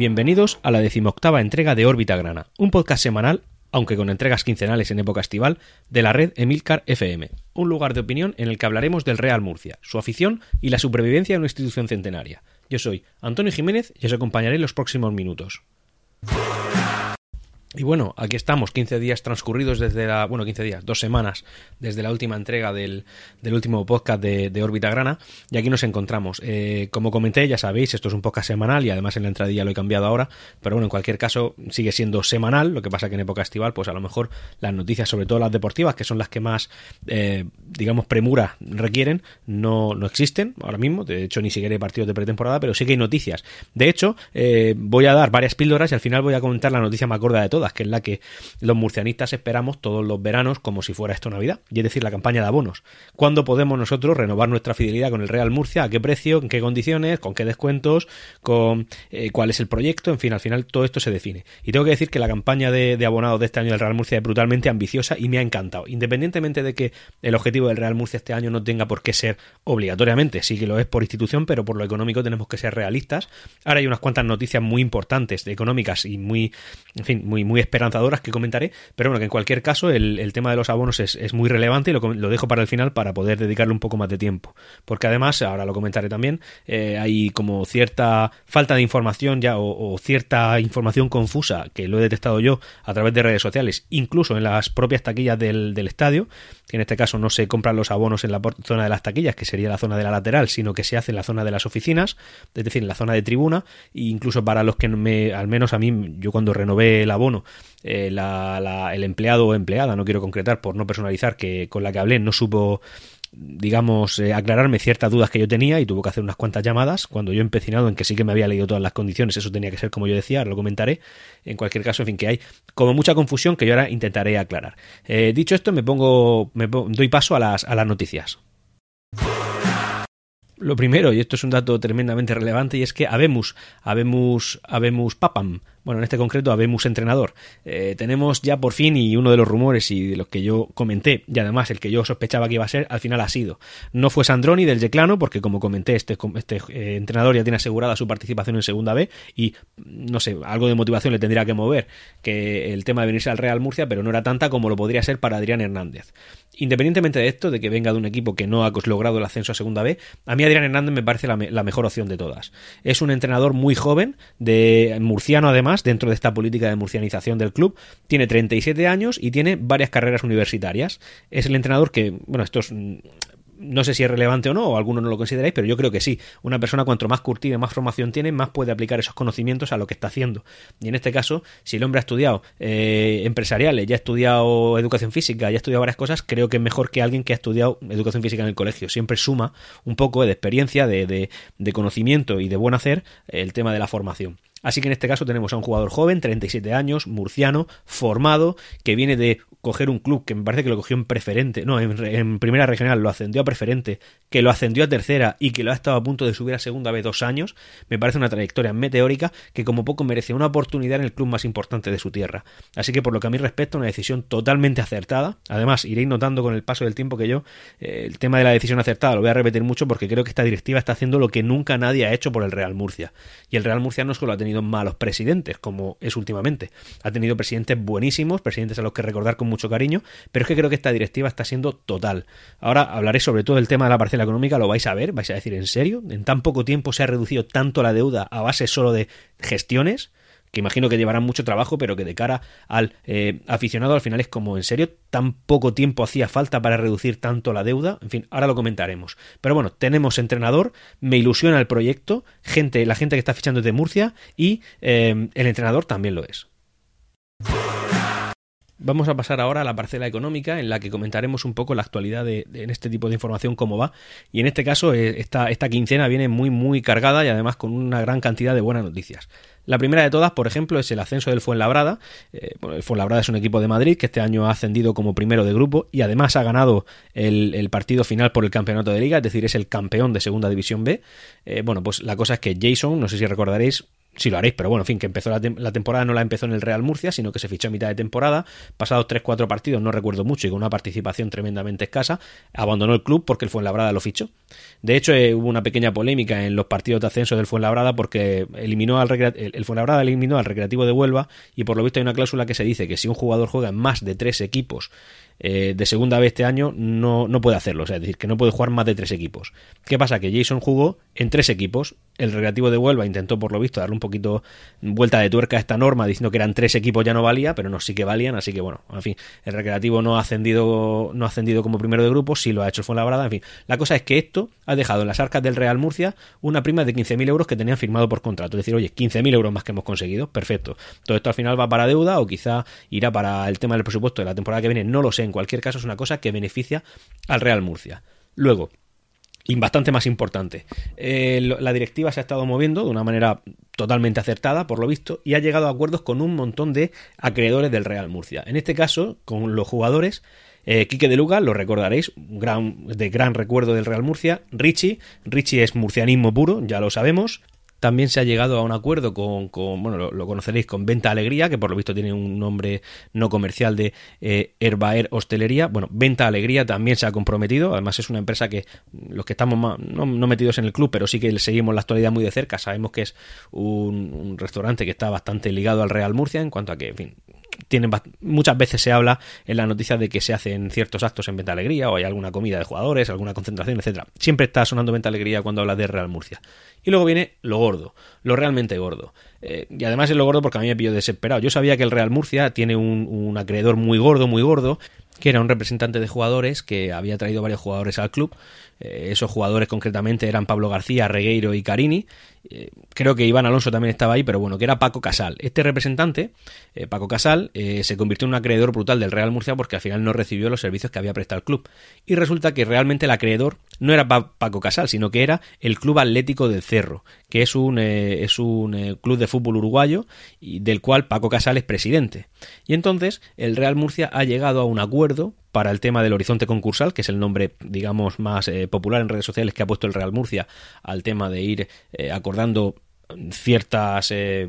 Bienvenidos a la decimoctava entrega de Órbita Grana, un podcast semanal, aunque con entregas quincenales en época estival, de la red Emilcar FM, un lugar de opinión en el que hablaremos del Real Murcia, su afición y la supervivencia de una institución centenaria. Yo soy Antonio Jiménez y os acompañaré en los próximos minutos. Y bueno, aquí estamos, 15 días transcurridos desde la. Bueno, 15 días, dos semanas desde la última entrega del, del último podcast de, de, Órbita Grana. Y aquí nos encontramos. Eh, como comenté, ya sabéis, esto es un podcast semanal y además en la entradilla lo he cambiado ahora. Pero bueno, en cualquier caso, sigue siendo semanal. Lo que pasa que en época estival, pues a lo mejor las noticias, sobre todo las deportivas, que son las que más, eh, digamos, premura requieren, no, no existen ahora mismo. De hecho, ni siquiera hay partidos de pretemporada, pero sí que hay noticias. De hecho, eh, voy a dar varias píldoras y al final voy a comentar la noticia más gorda de que es la que los murcianistas esperamos todos los veranos como si fuera esto Navidad, y es decir, la campaña de abonos. ¿Cuándo podemos nosotros renovar nuestra fidelidad con el Real Murcia? ¿A qué precio? ¿En qué condiciones? ¿Con qué descuentos? ¿Con eh, cuál es el proyecto? En fin, al final todo esto se define. Y tengo que decir que la campaña de, de abonados de este año del Real Murcia es brutalmente ambiciosa y me ha encantado. Independientemente de que el objetivo del Real Murcia este año no tenga por qué ser obligatoriamente, sí que lo es por institución, pero por lo económico tenemos que ser realistas. Ahora hay unas cuantas noticias muy importantes, económicas y muy, en fin, muy, muy esperanzadoras que comentaré, pero bueno, que en cualquier caso el, el tema de los abonos es, es muy relevante y lo, lo, dejo para el final para poder dedicarle un poco más de tiempo, porque además, ahora lo comentaré también, eh, hay como cierta falta de información ya o, cierta información confusa que lo he detectado yo a través de redes sociales, incluso en las propias taquillas del, del estadio, que en este caso no se compran los abonos en la zona de las taquillas, que sería la zona de la lateral, sino que se hace en la zona de las oficinas, es decir, en la zona de tribuna, e incluso para los que me, al menos a mí, yo cuando renové el abono, eh, la, la, el empleado o empleada, no quiero concretar por no personalizar, que con la que hablé no supo digamos, eh, aclararme ciertas dudas que yo tenía y tuvo que hacer unas cuantas llamadas. Cuando yo empecinado en que sí que me había leído todas las condiciones, eso tenía que ser como yo decía, lo comentaré. En cualquier caso, en fin, que hay como mucha confusión que yo ahora intentaré aclarar. Eh, dicho esto, me pongo, me doy paso a las, a las noticias. Lo primero, y esto es un dato tremendamente relevante, y es que habemos, habemos, habemos papam, bueno, en este concreto habemos entrenador. Eh, tenemos ya por fin, y uno de los rumores y de los que yo comenté, y además el que yo sospechaba que iba a ser, al final ha sido. No fue Sandroni del Yeclano, porque como comenté, este, este eh, entrenador ya tiene asegurada su participación en Segunda B, y no sé, algo de motivación le tendría que mover que el tema de venirse al Real Murcia, pero no era tanta como lo podría ser para Adrián Hernández. Independientemente de esto, de que venga de un equipo que no ha logrado el ascenso a Segunda B, a mí Adrián Hernández me parece la, la mejor opción de todas. Es un entrenador muy joven, de murciano además, dentro de esta política de murcianización del club. Tiene 37 años y tiene varias carreras universitarias. Es el entrenador que, bueno, esto es no sé si es relevante o no, o alguno no lo consideráis, pero yo creo que sí. Una persona cuanto más curtida, más formación tiene, más puede aplicar esos conocimientos a lo que está haciendo. Y en este caso, si el hombre ha estudiado eh, empresariales, ya ha estudiado educación física, ya ha estudiado varias cosas, creo que es mejor que alguien que ha estudiado educación física en el colegio. Siempre suma un poco de experiencia, de, de conocimiento y de buen hacer el tema de la formación. Así que en este caso tenemos a un jugador joven, 37 años, murciano, formado, que viene de coger un club que me parece que lo cogió en preferente, no, en, en, primera regional lo ascendió a preferente, que lo ascendió a tercera y que lo ha estado a punto de subir a segunda vez dos años, me parece una trayectoria meteórica que como poco merece una oportunidad en el club más importante de su tierra. Así que por lo que a mí respecta, una decisión totalmente acertada. Además, iréis notando con el paso del tiempo que yo eh, el tema de la decisión acertada lo voy a repetir mucho porque creo que esta directiva está haciendo lo que nunca nadie ha hecho por el Real Murcia. Y el Real Murcia no solo ha tenido malos presidentes, como es últimamente, ha tenido presidentes buenísimos, presidentes a los que recordar con mucho cariño, pero es que creo que esta directiva está siendo total. Ahora hablaré sobre todo del tema de la parcela económica, lo vais a ver, vais a decir, ¿en serio? ¿En tan poco tiempo se ha reducido tanto la deuda a base solo de gestiones? que imagino que llevarán mucho trabajo, pero que de cara al eh, aficionado al final es como, ¿en serio? ¿Tan poco tiempo hacía falta para reducir tanto la deuda? En fin, ahora lo comentaremos. Pero bueno, tenemos entrenador, me ilusiona el proyecto, gente, la gente que está fichando de Murcia y eh, el entrenador también lo es. Vamos a pasar ahora a la parcela económica en la que comentaremos un poco la actualidad de, en este tipo de información, cómo va. Y en este caso, eh, esta, esta quincena viene muy, muy cargada y además con una gran cantidad de buenas noticias. La primera de todas, por ejemplo, es el ascenso del Fuenlabrada. Eh, bueno, el Fuenlabrada es un equipo de Madrid que este año ha ascendido como primero de grupo y además ha ganado el, el partido final por el campeonato de liga, es decir, es el campeón de segunda división B. Eh, bueno, pues la cosa es que Jason, no sé si recordaréis, si lo haréis, pero bueno, en fin, que empezó la, temporada no la empezó en el Real Murcia, sino que se fichó a mitad de temporada, pasados 3-4 partidos, no recuerdo mucho, y con una participación tremendamente escasa, abandonó el club porque el Fuenlabrada lo fichó. De hecho, eh, hubo una pequeña polémica en los partidos de ascenso del Fuenlabrada porque eliminó al el, Fuenlabrada eliminó al Recreativo de Huelva y por lo visto hay una cláusula que se dice que si un jugador juega en más de tres equipos eh, de segunda vez este año no, no puede hacerlo, es decir, que no puede jugar más de tres equipos. ¿Qué pasa? Que Jason jugó en tres equipos, el Recreativo de Huelva intentó por lo visto darle un poquito vuelta de tuerca a esta norma diciendo que eran tres equipos ya no valía, pero no, sí que valían, así que bueno, en fin, el Recreativo no ha ascendido, no ha ascendido como primero de grupo, sí lo ha hecho Fuenlabrada, en fin, la cosa es que esto ha dejado en las arcas del Real Murcia una prima de 15.000 euros que tenían firmado por contrato, es decir, oye, 15.000 euros más que hemos conseguido, perfecto. Todo esto al final va para deuda o quizá irá para el tema del presupuesto de la temporada que viene, no lo sé, en cualquier caso es una cosa que beneficia al Real Murcia. Luego, y bastante más importante. Eh, la directiva se ha estado moviendo de una manera totalmente acertada, por lo visto, y ha llegado a acuerdos con un montón de acreedores del Real Murcia. En este caso, con los jugadores. Eh, Quique de Luga, lo recordaréis, gran, de gran recuerdo del Real Murcia. Richie, Richie es murcianismo puro, ya lo sabemos. También se ha llegado a un acuerdo con, bueno, lo, conoceréis, con Venta Alegría, que por lo visto tiene un nombre no comercial de eh, Herbaer Hostelería. Bueno, Venta Alegría también se ha comprometido. Además, es una empresa que los que estamos no, metidos en el club, pero sí que seguimos la actualidad muy de cerca. Sabemos que es un, un restaurante que está bastante ligado al Real Murcia en cuanto a que, en fin, tienen muchas veces se habla en la noticia de que se hacen ciertos actos en Venta Alegría o hay alguna comida de jugadores, alguna concentración, etcétera. Siempre está sonando Venta Alegría cuando habla de Real Murcia. Y luego viene lo gordo, lo realmente gordo. Eh, y además es lo gordo porque a mí me pillo desesperado. Yo sabía que el Real Murcia tiene un acreedor muy gordo, muy gordo, que era un representante de jugadores que había traído varios jugadores al club. Eh, esos jugadores concretamente eran Pablo García, Regueiro y Carini. Eh, creo que Iván Alonso también estaba ahí, pero bueno, que era Paco Casal. Este representante, eh, Paco Casal, se convirtió en un acreedor brutal del Real Murcia porque al final no recibió los servicios que había prestado el club. Y resulta que realmente el acreedor no era Paco Casal, sino que era el Club Atlético del Cerro, que es un, es un club de fútbol uruguayo y del cual Paco Casal es presidente. Y entonces el Real Murcia ha llegado a un acuerdo para el tema del horizonte concursal, que es el nombre, digamos, más eh, popular en redes sociales que ha puesto el Real Murcia al tema de ir eh, acordando ciertas eh,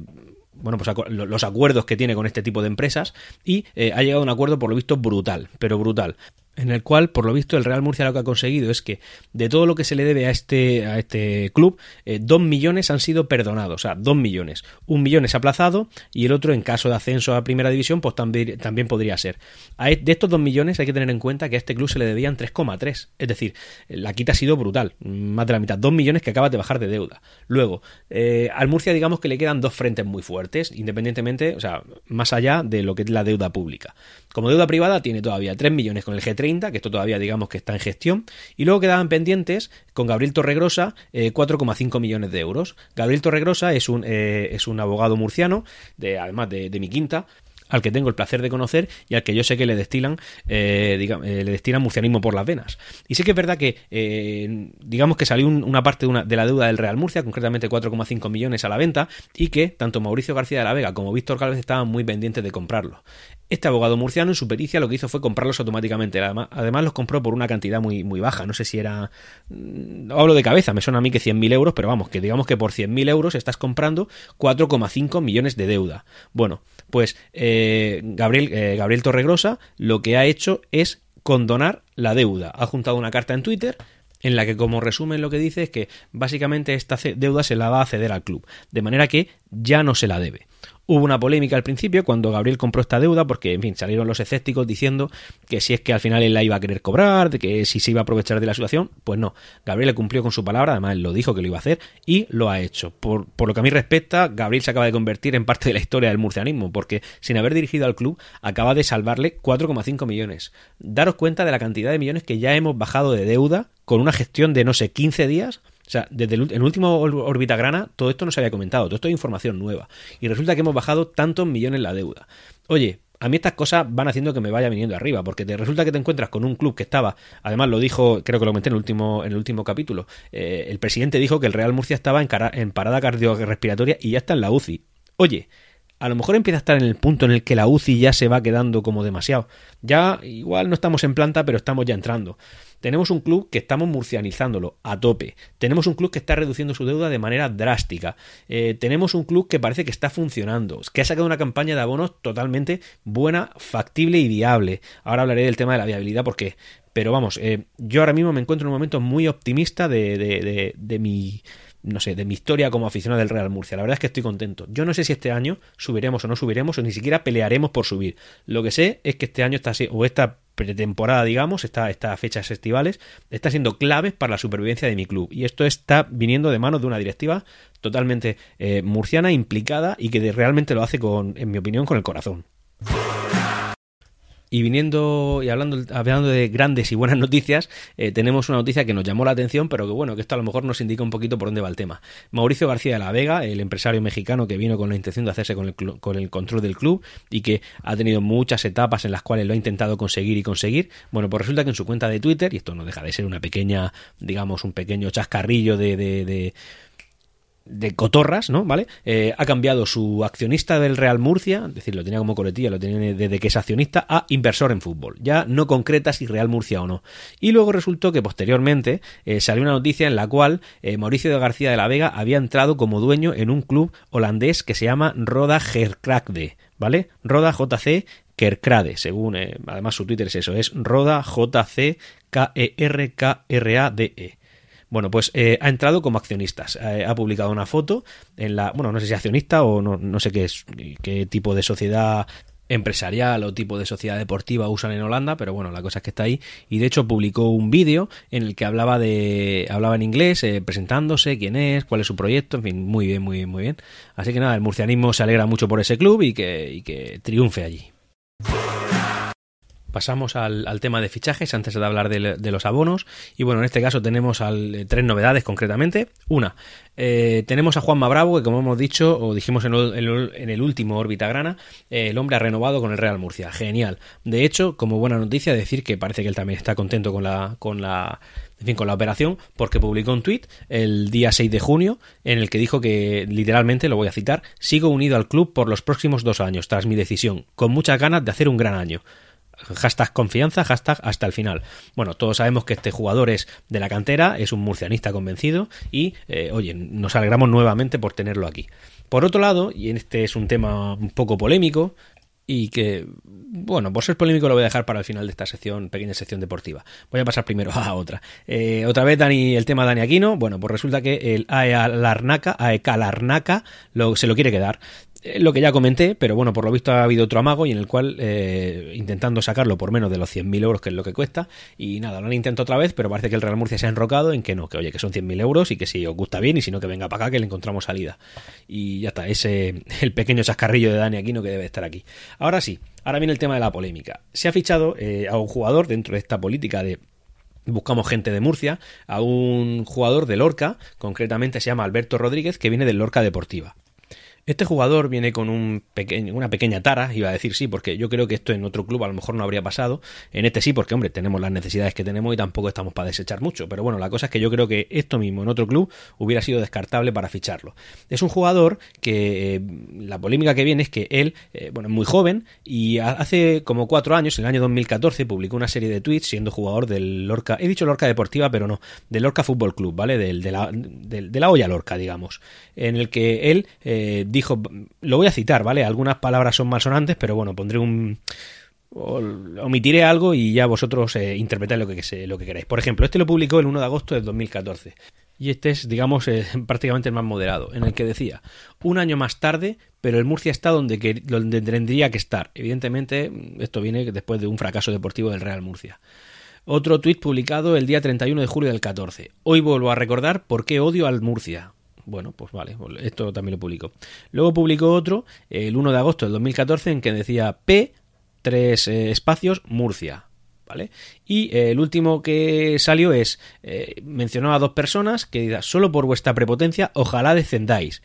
bueno, pues los acuerdos que tiene con este tipo de empresas y ha llegado a un acuerdo por lo visto brutal, pero brutal en el cual, por lo visto, el Real Murcia lo que ha conseguido es que de todo lo que se le debe a este, a este club, eh, dos millones han sido perdonados, o sea, dos millones. Un millón es aplazado y el otro, en caso de ascenso a primera división, pues también, también podría ser. E, de estos dos millones hay que tener en cuenta que a este club se le debían 3,3, es decir, la quita ha sido brutal, más de la mitad, dos millones que acaba de bajar de deuda. Luego, eh, al Murcia digamos que le quedan dos frentes muy fuertes, independientemente, o sea, más allá de lo que es la deuda pública. Como deuda privada tiene todavía 3 millones con el G30, que esto todavía digamos que está en gestión, y luego quedaban pendientes con Gabriel Torregrosa 4,5 eh, millones de euros. Gabriel Torregrosa es un, eh, es un abogado murciano, de, además de, mi quinta, al que tengo el placer de conocer y al que yo sé que le destilan, eh, le destilan murcianismo por las venas. Y sé que es verdad que, digamos que salió una parte de, la deuda del Real Murcia, concretamente 4,5 millones a la venta, y que tanto Mauricio García de la Vega como Víctor Gálvez estaban muy pendientes de comprarlo. Este abogado murciano en su pericia lo que hizo fue comprarlos automáticamente. Además, los compró por una cantidad muy, muy baja. No sé si era... Mm, hablo de cabeza, me suena a mí que 100.000 euros, pero vamos, que digamos que por 100.000 euros estás comprando 4,5 millones de deuda. Bueno, pues eh, Gabriel, eh, Gabriel Torregrosa lo que ha hecho es condonar la deuda. Ha juntado una carta en Twitter en la que como resumen lo que dice es que básicamente esta deuda se la va a ceder al club, de manera que ya no se la debe. Hubo una polémica al principio cuando Gabriel compró esta deuda porque, en fin, salieron los escépticos diciendo que si es que al final él la iba a querer cobrar, de que si se iba a aprovechar de la situación, pues no. Gabriel cumplió con su palabra, además él lo dijo que lo iba a hacer y lo ha hecho. Por, por lo que a mí respecta, Gabriel se acaba de convertir en parte de la historia del murcianismo porque sin haber dirigido al club acaba de salvarle 4,5 millones. Daros cuenta de la cantidad de millones que ya hemos bajado de deuda con una gestión de, no sé, 15 días sea, desde el, último órbita grana, todo esto no se había comentado, todo esto es información nueva. Y resulta que hemos bajado tantos millones la deuda. Oye, a mí estas cosas van haciendo que me vaya viniendo arriba, porque te resulta que te encuentras con un club que estaba, además lo dijo, creo que lo comenté en el último, en el último capítulo, eh, el presidente dijo que el Real Murcia estaba en, en parada cardiorrespiratoria y ya está en la UCI. Oye, a lo mejor empieza a estar en el punto en el que la UCI ya se va quedando como demasiado. Ya igual no estamos en planta, pero estamos ya entrando. Tenemos un club que estamos murcianizándolo a tope. Tenemos un club que está reduciendo su deuda de manera drástica. Eh, tenemos un club que parece que está funcionando, que ha sacado una campaña de abonos totalmente buena, factible y viable. Ahora hablaré del tema de la viabilidad porque... Pero vamos, eh, yo ahora mismo me encuentro en un momento muy optimista de, de, de mi no sé, de mi historia como aficionado del Real Murcia. La verdad es que estoy contento. Yo no sé si este año subiremos o no subiremos, o ni siquiera pelearemos por subir. Lo que sé es que este año está o esta pretemporada, digamos, estas fechas estivales, está siendo claves para la supervivencia de mi club. Y esto está viniendo de manos de una directiva totalmente eh, murciana, implicada y que realmente lo hace con, en mi opinión, con el corazón. Y viniendo y hablando, hablando de grandes y buenas noticias, eh, tenemos una noticia que nos llamó la atención, pero que bueno, que esto a lo mejor nos indica un poquito por dónde va el tema. Mauricio García de la Vega, el empresario mexicano que vino con la intención de hacerse con el, con el control del club y que ha tenido muchas etapas en las cuales lo ha intentado conseguir y conseguir, bueno, pues resulta que en su cuenta de Twitter, y esto no deja de ser una pequeña, digamos, un pequeño chascarrillo de, de de cotorras, ¿no? ¿Vale? Eh, ha cambiado su accionista del Real Murcia, es decir, lo tenía como coletilla, lo tenía desde que es accionista, a inversor en fútbol. Ya no concreta si Real Murcia o no. Y luego resultó que posteriormente eh, salió una noticia en la cual eh, Mauricio de García de la Vega había entrado como dueño en un club holandés que se llama Roda Gerkrade, ¿vale? Roda JC Kerkrade, según además su Twitter es eso, es Roda JC K E R K R A D E. Bueno, pues eh, ha entrado como accionistas. Eh, ha publicado una foto en la, bueno, no sé si accionista o no, no sé qué es, qué tipo de sociedad empresarial o tipo de sociedad deportiva usan en Holanda, pero bueno, la cosa es que está ahí y de hecho publicó un vídeo en el que hablaba de hablaba en inglés, eh, presentándose, quién es, cuál es su proyecto, en fin, muy bien, muy bien, muy bien. Así que nada, el murcianismo se alegra mucho por ese club y que, y que triunfe allí. Pasamos al, tema de fichajes antes de hablar de, los abonos. Y bueno, en este caso tenemos eh, tres novedades concretamente. Una, eh, tenemos a Juanma Bravo, que como hemos dicho, o dijimos en el, último órbita grana, eh, el hombre ha renovado con el Real Murcia. Genial. De hecho, como buena noticia, decir que parece que él también está contento con la, con la, en fin, con la operación, porque publicó un tuit el día 6 de junio en el que dijo que, literalmente, lo voy a citar, sigo unido al club por los próximos dos años, tras mi decisión, con muchas ganas de hacer un gran año hashtag confianza, hashtag hasta el final. Bueno, todos sabemos que este jugador es de la cantera, es un murcianista convencido y, eh, oye, nos alegramos nuevamente por tenerlo aquí. Por otro lado, y este es un tema un poco polémico, y que, bueno, por ser polémico lo voy a dejar para el final de esta sección, pequeña sección deportiva. Voy a pasar primero a otra. Eh, otra vez Dani, el tema Dani Aquino, bueno, pues resulta que el AEA Larnaca, AEK Larnaca, lo, se lo quiere quedar. Eh, lo que ya comenté, pero bueno, por lo visto ha habido otro amago y en el cual eh, intentando sacarlo por menos de los 100.000 euros, que es lo que cuesta, y nada, lo han intentado otra vez, pero parece que el Real Murcia se ha enrocado en que no, que oye, que son 100.000 euros y que si os gusta bien y si no, que venga para acá, que le encontramos salida. Y ya está, ese el pequeño chascarrillo de Dani Aquino que debe estar aquí. Ahora sí, ahora viene el tema de la polémica. Se ha fichado eh, a un jugador dentro de esta política de Buscamos gente de Murcia, a un jugador de Lorca, concretamente se llama Alberto Rodríguez, que viene del Lorca Deportiva. Este jugador viene con un pequeño, una pequeña tara, iba a decir sí, porque yo creo que esto en otro club a lo mejor no habría pasado. En este sí, porque hombre, tenemos las necesidades que tenemos y tampoco estamos para desechar mucho. Pero bueno, la cosa es que yo creo que esto mismo en otro club hubiera sido descartable para ficharlo. Es un jugador que eh, la polémica que viene es que él, eh, bueno, es muy joven y hace como cuatro años, en el año 2014, publicó una serie de tweets siendo jugador del Lorca, he dicho Lorca Deportiva, pero no, del Lorca Fútbol Club, ¿vale? Del, de, la, de la olla Lorca, digamos, en el que él eh, dijo, lo voy a citar, ¿vale? Algunas palabras son malsonantes, pero bueno, pondré un omitiré algo y ya vosotros eh, interpretáis lo que, lo que queráis. Por ejemplo, este lo publicó el 1 de agosto del 2014. Y este es, digamos, eh, prácticamente el más moderado, en el que decía, un año más tarde, pero el Murcia está donde, que, donde tendría que estar. Evidentemente, esto viene después de un fracaso deportivo del Real Murcia. Otro tuit publicado el día 31 de julio del 14. Hoy vuelvo a recordar por qué odio al Murcia. Bueno, pues vale, esto también lo publicó. Luego publicó otro el 1 de agosto del 2014 en que decía P, tres eh, espacios, Murcia. ¿Vale? Y eh, el último que salió es, eh, mencionó a dos personas que diga, solo por vuestra prepotencia, ojalá descendáis.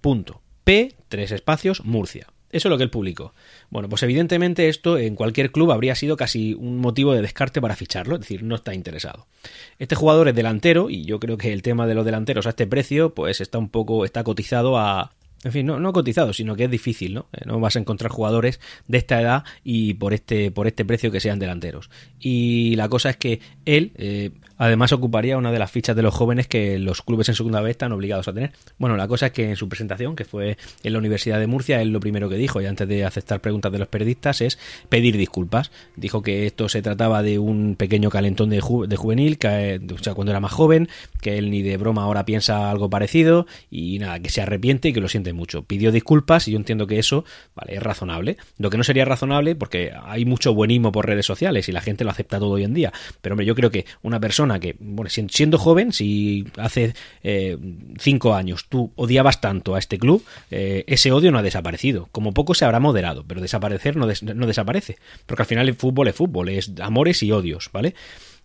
Punto. P, tres espacios, Murcia. Eso es lo que él publicó. Bueno, pues evidentemente esto en cualquier club habría sido casi un motivo de descarte para ficharlo, es decir, no está interesado. Este jugador es delantero y yo creo que el tema de los delanteros a este precio pues está un poco está cotizado a en fin, no, no cotizado, sino que es difícil, ¿no? Eh, no vas a encontrar jugadores de esta edad y por este, por este precio que sean delanteros. Y la cosa es que él, eh, además, ocuparía una de las fichas de los jóvenes que los clubes en segunda vez están obligados a tener. Bueno, la cosa es que en su presentación, que fue en la Universidad de Murcia, él lo primero que dijo, y antes de aceptar preguntas de los periodistas, es pedir disculpas. Dijo que esto se trataba de un pequeño calentón de, juvenil, que, o sea, cuando era más joven, que él ni de broma ahora piensa algo parecido, y nada, que se arrepiente y que lo siente mucho. Pidió disculpas y yo entiendo que eso, vale, es razonable. Lo que no sería razonable, porque hay mucho buenismo por redes sociales y la gente lo acepta todo hoy en día. Pero hombre, yo creo que una persona que, bueno, siendo joven, si hace eh, cinco años tú odiabas tanto a este club, eh, ese odio no ha desaparecido. Como poco se habrá moderado, pero desaparecer no, no desaparece. Porque al final el fútbol es fútbol, es amores y odios, ¿vale?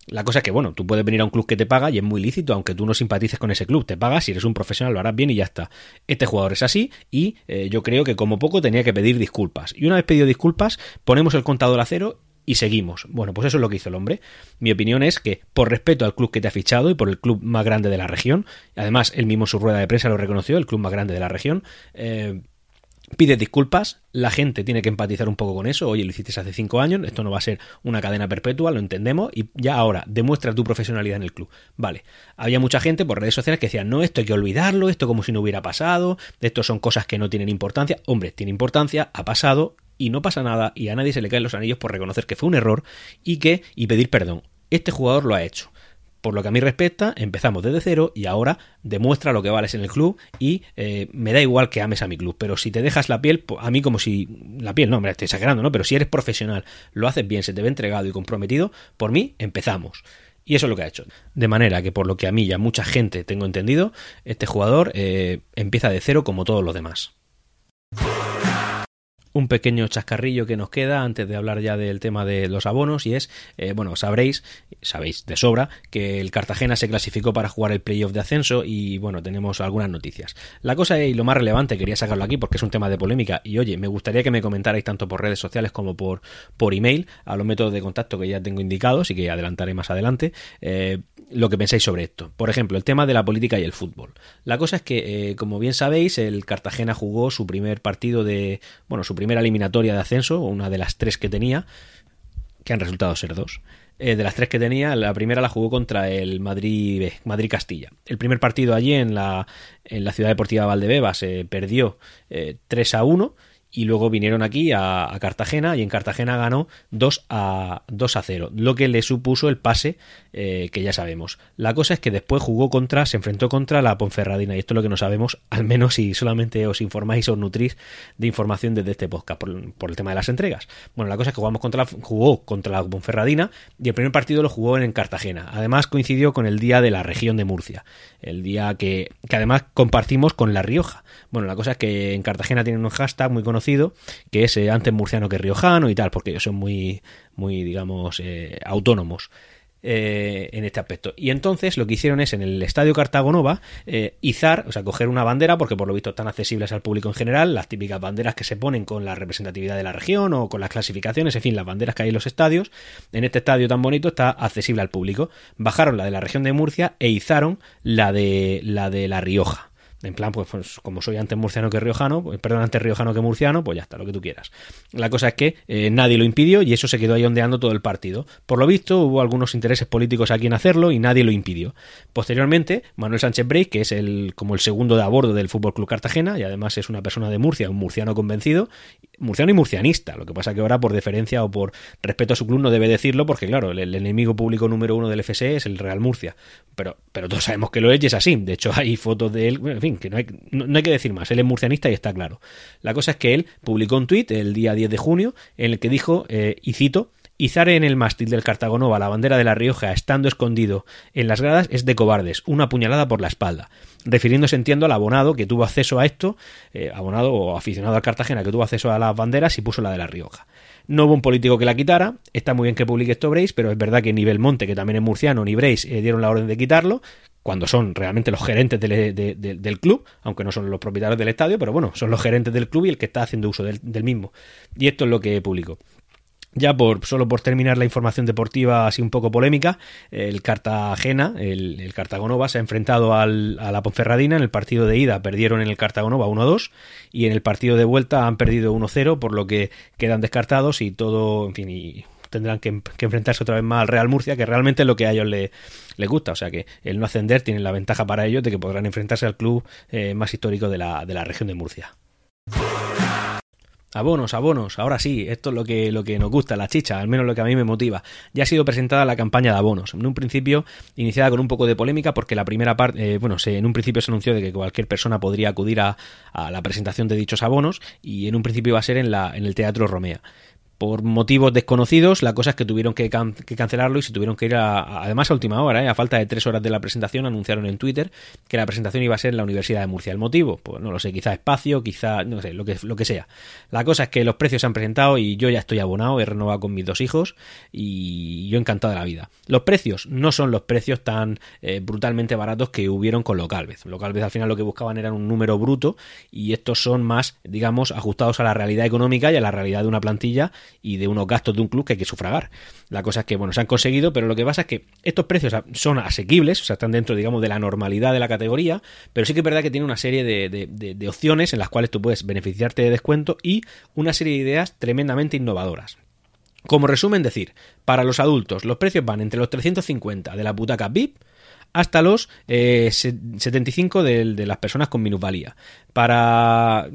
La cosa es que, bueno, tú puedes venir a un club que te paga y es muy lícito, aunque tú no simpatices con ese club. Te pagas, si eres un profesional, lo harás bien y ya está. Este jugador es así y eh, yo creo que como poco tenía que pedir disculpas. Y una vez pedido disculpas, ponemos el contador a cero y seguimos. Bueno, pues eso es lo que hizo el hombre. Mi opinión es que, por respeto al club que te ha fichado y por el club más grande de la región, además él mismo en su rueda de prensa lo reconoció, el club más grande de la región, eh, Pide disculpas, la gente tiene que empatizar un poco con eso. Oye, lo hiciste hace cinco años, esto no va a ser una cadena perpetua, lo entendemos, y ya ahora demuestra tu profesionalidad en el club. Vale, había mucha gente por redes sociales que decía, no, esto hay que olvidarlo, esto como si no hubiera pasado, esto son cosas que no tienen importancia. Hombre, tiene importancia, ha pasado y no pasa nada, y a nadie se le caen los anillos por reconocer que fue un error y que, y pedir perdón. Este jugador lo ha hecho. Por lo que a mí respecta, empezamos desde cero y ahora demuestra lo que vales en el club y eh, me da igual que ames a mi club, pero si te dejas la piel, a mí como si la piel, no, me estoy exagerando, ¿no? Pero si eres profesional, lo haces bien, se te ve entregado y comprometido, por mí empezamos. Y eso es lo que ha hecho. De manera que por lo que a mí y a mucha gente tengo entendido, este jugador eh, empieza de cero como todos los demás un pequeño chascarrillo que nos queda antes de hablar ya del tema de los abonos y es, eh, bueno, sabréis, sabéis de sobra, que el Cartagena se clasificó para jugar el playoff de ascenso y bueno, tenemos algunas noticias. La cosa y lo más relevante, quería sacarlo aquí porque es un tema de polémica y oye, me gustaría que me comentarais tanto por redes sociales como por, por email a los métodos de contacto que ya tengo indicados y que adelantaré más adelante, eh, lo que pensáis sobre esto. Por ejemplo, el tema de la política y el fútbol. La cosa es que, eh, como bien sabéis, el Cartagena jugó su primer partido de, bueno, su primera eliminatoria de ascenso, una de las tres que tenía, que han resultado ser dos. Eh, de las tres que tenía, la primera la jugó contra el Madrid, Madrid Castilla. El primer partido allí en la, en la ciudad deportiva Valdebeba se perdió 3 eh, a 1 y luego vinieron aquí a, Cartagena y en Cartagena ganó 2 a, 2 a 0, lo que le supuso el pase eh, que ya sabemos. La cosa es que después jugó contra, se enfrentó contra la Ponferradina y esto es lo que no sabemos, al menos si solamente os informáis o nutrís de información desde este podcast por, el tema de las entregas. Bueno, la cosa es que jugamos contra la, jugó contra la Ponferradina y el primer partido lo jugó en Cartagena. Además coincidió con el día de la región de Murcia, el día que, que además compartimos con La Rioja. Bueno, la cosa es que en Cartagena tienen un hashtag muy conocido que es eh, antes murciano que riojano y tal, porque ellos son muy, muy digamos, eh, autónomos. Eh, en este aspecto. Y entonces lo que hicieron es en el Estadio Cartagonova izar, o sea, coger una bandera, porque por lo visto están accesibles al público en general, las típicas banderas que se ponen con la representatividad de la región o con las clasificaciones, en fin, las banderas que hay en los estadios. En este estadio tan bonito está accesible al público. Bajaron la de la región de Murcia e izaron la de la de La Rioja. En plan, pues, pues, como soy antes murciano que riojano, pues, perdón, antes riojano que murciano, pues ya está, lo que tú quieras. La cosa es que eh, nadie lo impidió y eso se quedó ahí ondeando todo el partido. Por lo visto, hubo algunos intereses políticos aquí en hacerlo y nadie lo impidió. Posteriormente, Manuel Sánchez Break, que es el como el segundo de a bordo del Fútbol Club Cartagena y además es una persona de Murcia, un murciano convencido, murciano y murcianista. Lo que pasa que ahora, por deferencia o por respeto a su club, no debe decirlo porque, claro, el, enemigo público número uno del FSE es el Real Murcia. Pero, pero todos sabemos que lo es y es así. De hecho, hay fotos de él, en fin, que no hay, no, hay que decir más. Él es murcianista y está claro. La cosa es que él publicó un tuit el día 10 de junio en el que dijo, eh, y cito, Izar en el mástil del Cartagonova la bandera de La Rioja estando escondido en las gradas es de cobardes, una puñalada por la espalda. Refiriéndose, entiendo, al abonado que tuvo acceso a esto, eh, abonado o aficionado al Cartagena que tuvo acceso a las banderas y puso la de La Rioja. No hubo un político que la quitara, está muy bien que publique esto Brace, pero es verdad que ni Belmonte, que también es murciano, ni Brace eh, dieron la orden de quitarlo, cuando son realmente los gerentes del, club, aunque no son los propietarios del estadio, pero bueno, son los gerentes del club y el que está haciendo uso del, del mismo. Y esto es lo que publicó. Ya por solo por terminar la información deportiva así un poco polémica, el Cartagena, el, el Cartagonova se ha enfrentado al, a la Ponferradina en el partido de ida, perdieron en el Cartagonova 1-2 y en el partido de vuelta han perdido 1-0, por lo que quedan descartados y todo, en fin, y tendrán que, enfrentarse otra vez más al Real Murcia, que realmente es lo que a ellos les, gusta. O sea que el no ascender tiene la ventaja para ellos de que podrán enfrentarse al club eh, más histórico de la, de la región de Murcia. Abonos, abonos, ahora sí, esto es lo que, lo que nos gusta, la chicha, al menos lo que a mí me motiva. Ya ha sido presentada la campaña de abonos, en un principio iniciada con un poco de polémica porque la primera parte, eh, bueno, se, en un principio se anunció de que cualquier persona podría acudir a, la presentación de dichos abonos y en un principio iba a ser en, la, en el Teatro Romea por motivos desconocidos, la cosa es que tuvieron que, cancelarlo y se tuvieron que ir a, además a última hora, ¿eh? a falta de tres horas de la presentación, anunciaron en Twitter que la presentación iba a ser en la Universidad de Murcia. ¿El motivo? Pues no lo sé, quizá espacio, quizá, no sé, lo que, lo que sea. La cosa es que los precios se han presentado y yo ya estoy abonado, he renovado con mis dos hijos y yo encantado de la vida. Los precios no son los precios tan eh, brutalmente baratos que hubieron con Localvez. Localvez al final lo que buscaban era un número bruto y estos son más, digamos, ajustados a la realidad económica y a la realidad de una plantilla y de unos gastos de un club que hay que sufragar. La cosa es que, bueno, se han conseguido, pero lo que pasa es que estos precios son asequibles, o sea, están dentro, digamos, de la normalidad de la categoría, pero sí que es verdad que tiene una serie de, opciones en las cuales tú puedes beneficiarte de descuento y una serie de ideas tremendamente innovadoras. Como resumen, decir, para los adultos los precios van entre los 350 de la butaca VIP hasta los 75 eh, de, de, las personas con minusvalía. Para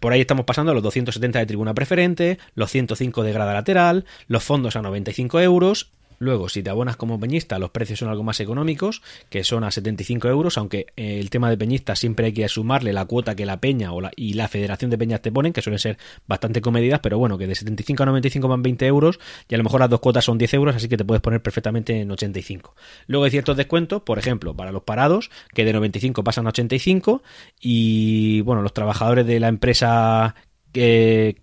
por ahí estamos pasando a los 270 de tribuna preferente, los 105 de grada lateral, los fondos a 95 euros Luego, si te abonas como peñista, los precios son algo más económicos, que son a 75 euros, aunque eh, el tema de peñistas siempre hay que sumarle la cuota que la peña o la, y la federación de peñas te ponen, que suelen ser bastante comedidas, pero bueno, que de 75 a 95 van 20 euros y a lo mejor las dos cuotas son 10 euros, así que te puedes poner perfectamente en 85. Luego hay ciertos descuentos, por ejemplo, para los parados, que de 95 pasan a 85 y bueno, los trabajadores de la empresa que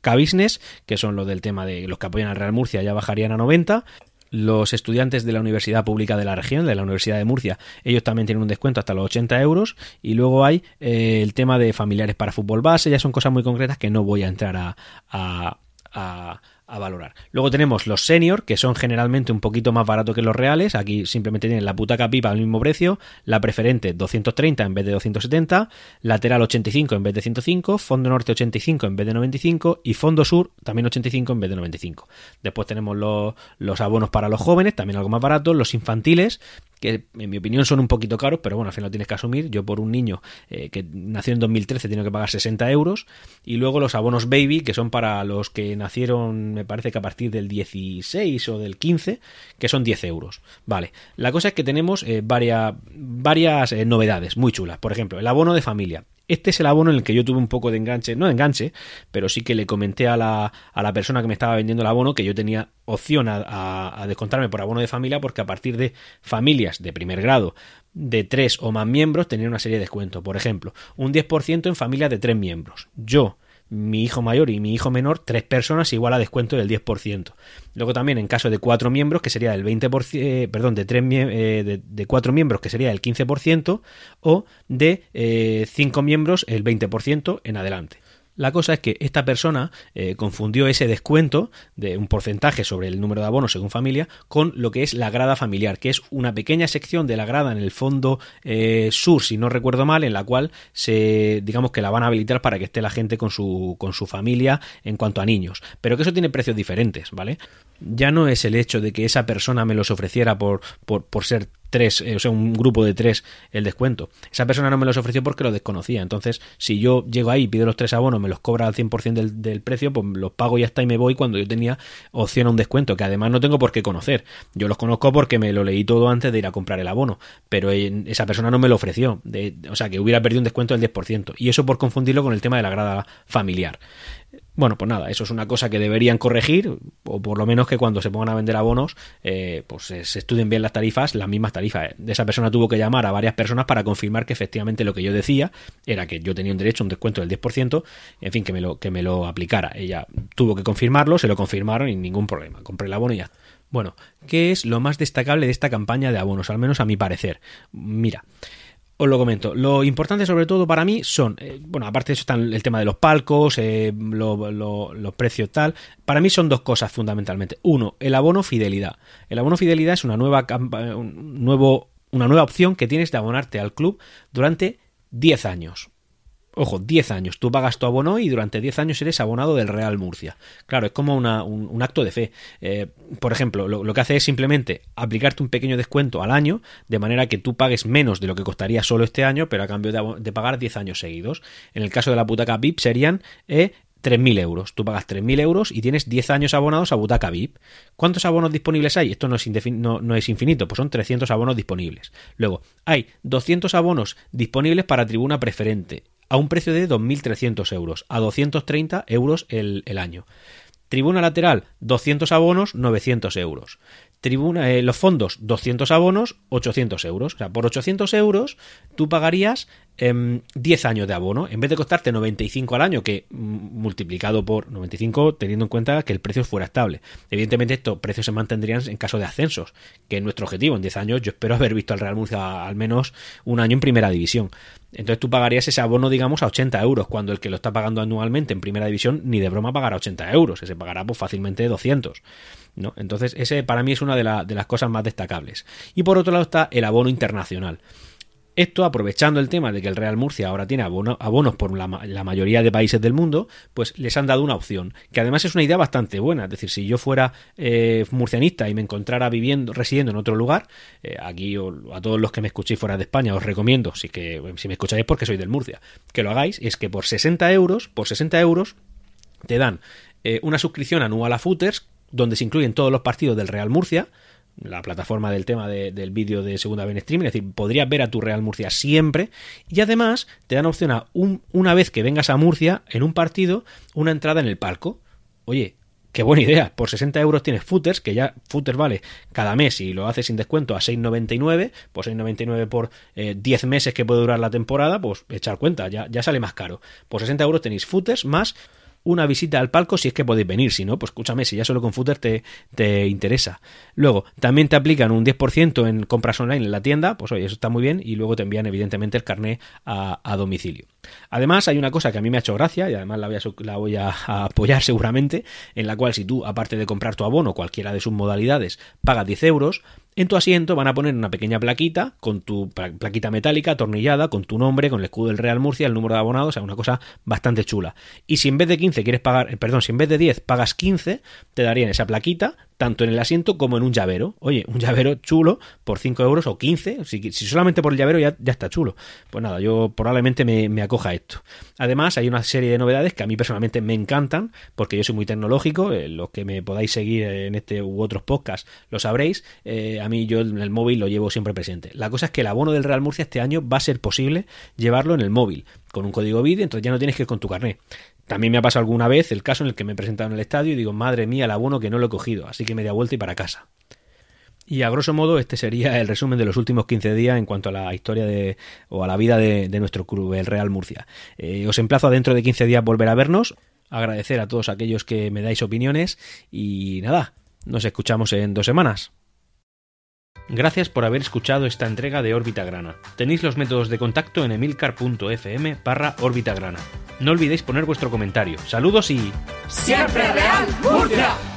K-Business, que son los del tema de los que apoyan al Real Murcia, ya bajarían a 90 los estudiantes de la Universidad Pública de la región, de la Universidad de Murcia, ellos también tienen un descuento hasta los 80 euros. Y luego hay eh, el tema de familiares para fútbol base, ya son cosas muy concretas que no voy a entrar a, a a valorar. Luego tenemos los senior, que son generalmente un poquito más baratos que los reales. Aquí simplemente tienen la puta capipa al mismo precio, la preferente 230 en vez de 270, lateral 85 en vez de 105, fondo norte 85 en vez de 95 y fondo sur también 85 en vez de 95. Después tenemos los, los abonos para los jóvenes, también algo más baratos, los infantiles, que en mi opinión son un poquito caros, pero bueno, al final lo tienes que asumir. Yo por un niño eh, que nació en 2013 tengo que pagar 60 euros. Y luego los abonos baby, que son para los que nacieron, me parece que a partir del 16 o del 15, que son 10 euros. Vale, la cosa es que tenemos eh, varias, varias eh, novedades muy chulas. Por ejemplo, el abono de familia. Este es el abono en el que yo tuve un poco de enganche, no de enganche, pero sí que le comenté a la, a la persona que me estaba vendiendo el abono que yo tenía opción a, a, descontarme por abono de familia porque a partir de familias de primer grado de tres o más miembros tenía una serie de descuentos. Por ejemplo, un 10% en familias de tres miembros. Yo mi hijo mayor y mi hijo menor, tres personas igual a descuento del 10%. Luego también en caso de cuatro miembros, que sería del 20%, eh, perdón, de, tres, eh, de, cuatro miembros, que sería el 15%, o de eh, cinco miembros, el 20% en adelante. La cosa es que esta persona eh, confundió ese descuento de un porcentaje sobre el número de abonos según familia con lo que es la grada familiar, que es una pequeña sección de la grada en el fondo eh, sur, si no recuerdo mal, en la cual se, digamos que la van a habilitar para que esté la gente con su, con su familia en cuanto a niños. Pero que eso tiene precios diferentes, ¿vale? Ya no es el hecho de que esa persona me los ofreciera por, por, por ser tres, eh, o sea, un grupo de tres el descuento. Esa persona no me los ofreció porque lo desconocía. Entonces, si yo llego ahí, pido los tres abonos, me los cobra al 100% del, del precio, pues los pago y ya está y me voy cuando yo tenía opción a un descuento, que además no tengo por qué conocer. Yo los conozco porque me lo leí todo antes de ir a comprar el abono, pero esa persona no me lo ofreció. O sea, que hubiera perdido un descuento del 10%. Y eso por confundirlo con el tema de la grada familiar. Bueno, pues nada, eso es una cosa que deberían corregir, o por lo menos que cuando se pongan a vender abonos, eh, pues se estudien bien las tarifas, las mismas tarifas. Esa persona tuvo que llamar a varias personas para confirmar que efectivamente lo que yo decía era que yo tenía un derecho a un descuento del 10%, en fin, que me lo, que me lo aplicara. Ella tuvo que confirmarlo, se lo confirmaron y ningún problema. Compré el abono y ya. Bueno, ¿qué es lo más destacable de esta campaña de abonos? Al menos a mi parecer. Mira, os lo comento. Lo importante sobre todo para mí son, eh, bueno, aparte de eso están el tema de los palcos, eh, los precios tal. Para mí son dos cosas fundamentalmente. Uno, el abono fidelidad. El abono fidelidad es una nueva, un una nueva opción que tienes de abonarte al club durante 10 años. Ojo, 10 años. Tú pagas tu abono y durante 10 años eres abonado del Real Murcia. Claro, es como un, acto de fe. Eh, por ejemplo, lo, que hace es simplemente aplicarte un pequeño descuento al año, de manera que tú pagues menos de lo que costaría solo este año, pero a cambio de, pagar 10 años seguidos. En el caso de la butaca VIP serían eh, 3.000 euros. Tú pagas 3.000 euros y tienes 10 años abonados a Butaca VIP. ¿Cuántos abonos disponibles hay? Esto no es, no, es, infinito, pues son 300 abonos disponibles. Luego, hay 200 abonos disponibles para tribuna preferente a un precio de 2.300 euros, a 230 euros el, el año. Tribuna lateral, 200 abonos, 900 euros. Tribuna, eh, los fondos, 200 abonos, 800 euros. O sea, por 800 euros tú pagarías 10 em, años de abono. En vez de costarte 95 al año, que mm, multiplicado por 95, teniendo en cuenta que el precio fuera estable. Evidentemente, estos precios se mantendrían en caso de ascensos, que es nuestro objetivo. En 10 años, yo espero haber visto al Real Murcia al menos un año en primera división. Entonces tú pagarías ese abono, digamos, a 80 euros, cuando el que lo está pagando anualmente en primera división ni de broma pagará 80 euros, se pagará pues, fácilmente 200. ¿no? Entonces, ese para mí es una de, de las cosas más destacables. Y por otro lado está el abono internacional. Esto, aprovechando el tema de que el Real Murcia ahora tiene abonos por la, mayoría de países del mundo, pues les han dado una opción, que además es una idea bastante buena. Es decir, si yo fuera eh, murcianista y me encontrara viviendo, residiendo en otro lugar, eh, aquí a todos los que me escuchéis fuera de España os recomiendo, si, que, si me escucháis porque soy del Murcia, que lo hagáis, es que por 60 euros, por 60 euros, te dan eh, una suscripción anual a Footers donde se incluyen todos los partidos del Real Murcia, la plataforma del tema del vídeo de segunda vez en streaming, es decir, podrías ver a tu Real Murcia siempre y además te dan opción a una vez que vengas a Murcia en un partido, una entrada en el palco. Oye, qué buena idea, por 60 euros tienes footers, que ya footers vale cada mes y lo haces sin descuento a 6,99, pues 6,99 por 10 eh, meses que puede durar la temporada, pues echar cuenta, ya, ya sale más caro. Por 60 euros tenéis footers más una visita al palco si es que podéis venir, si no, pues escúchame, si ya solo con Footer te, te interesa. Luego, también te aplican un 10% en compras online en la tienda, pues oye, eso está muy bien, y luego te envían evidentemente el carné a, a domicilio. Además, hay una cosa que a mí me ha hecho gracia, y además la voy, a, apoyar seguramente, en la cual si tú, aparte de comprar tu abono, cualquiera de sus modalidades, pagas 10 euros, en tu asiento van a poner una pequeña plaquita, con tu plaquita metálica atornillada, con tu nombre, con el escudo del Real Murcia, el número de abonados, o sea, una cosa bastante chula. Y si en vez de 15 quieres pagar, eh, perdón, si en vez de 10 pagas 15, te darían esa plaquita, tanto en el asiento como en un llavero. Oye, un llavero chulo por 5 euros o 15, si, solamente por el llavero ya, está chulo. Pues nada, yo probablemente me, acoja esto. Además, hay una serie de novedades que a mí personalmente me encantan, porque yo soy muy tecnológico, eh, los que me podáis seguir en este u otros podcasts lo sabréis, eh, a mí yo en el móvil lo llevo siempre presente. La cosa es que el abono del Real Murcia este año va a ser posible llevarlo en el móvil, con un código BID, entonces ya no tienes que ir con tu carnet. También me ha pasado alguna vez el caso en el que me he presentado en el estadio y digo, madre mía, el abono que no lo he cogido, así que me da vuelta y para casa. Y a grosso modo, este sería el resumen de los últimos 15 días en cuanto a la historia de, o a la vida de, nuestro club, el Real Murcia. Eh, os emplazo a dentro de 15 días volver a vernos, agradecer a todos aquellos que me dais opiniones y nada, nos escuchamos en dos semanas. Gracias por haber escuchado esta entrega de Órbita Grana. Tenéis los métodos de contacto en emilcar.fm barra Órbita Grana. No olvidéis poner vuestro comentario. Saludos y... ¡Siempre Real Murcia!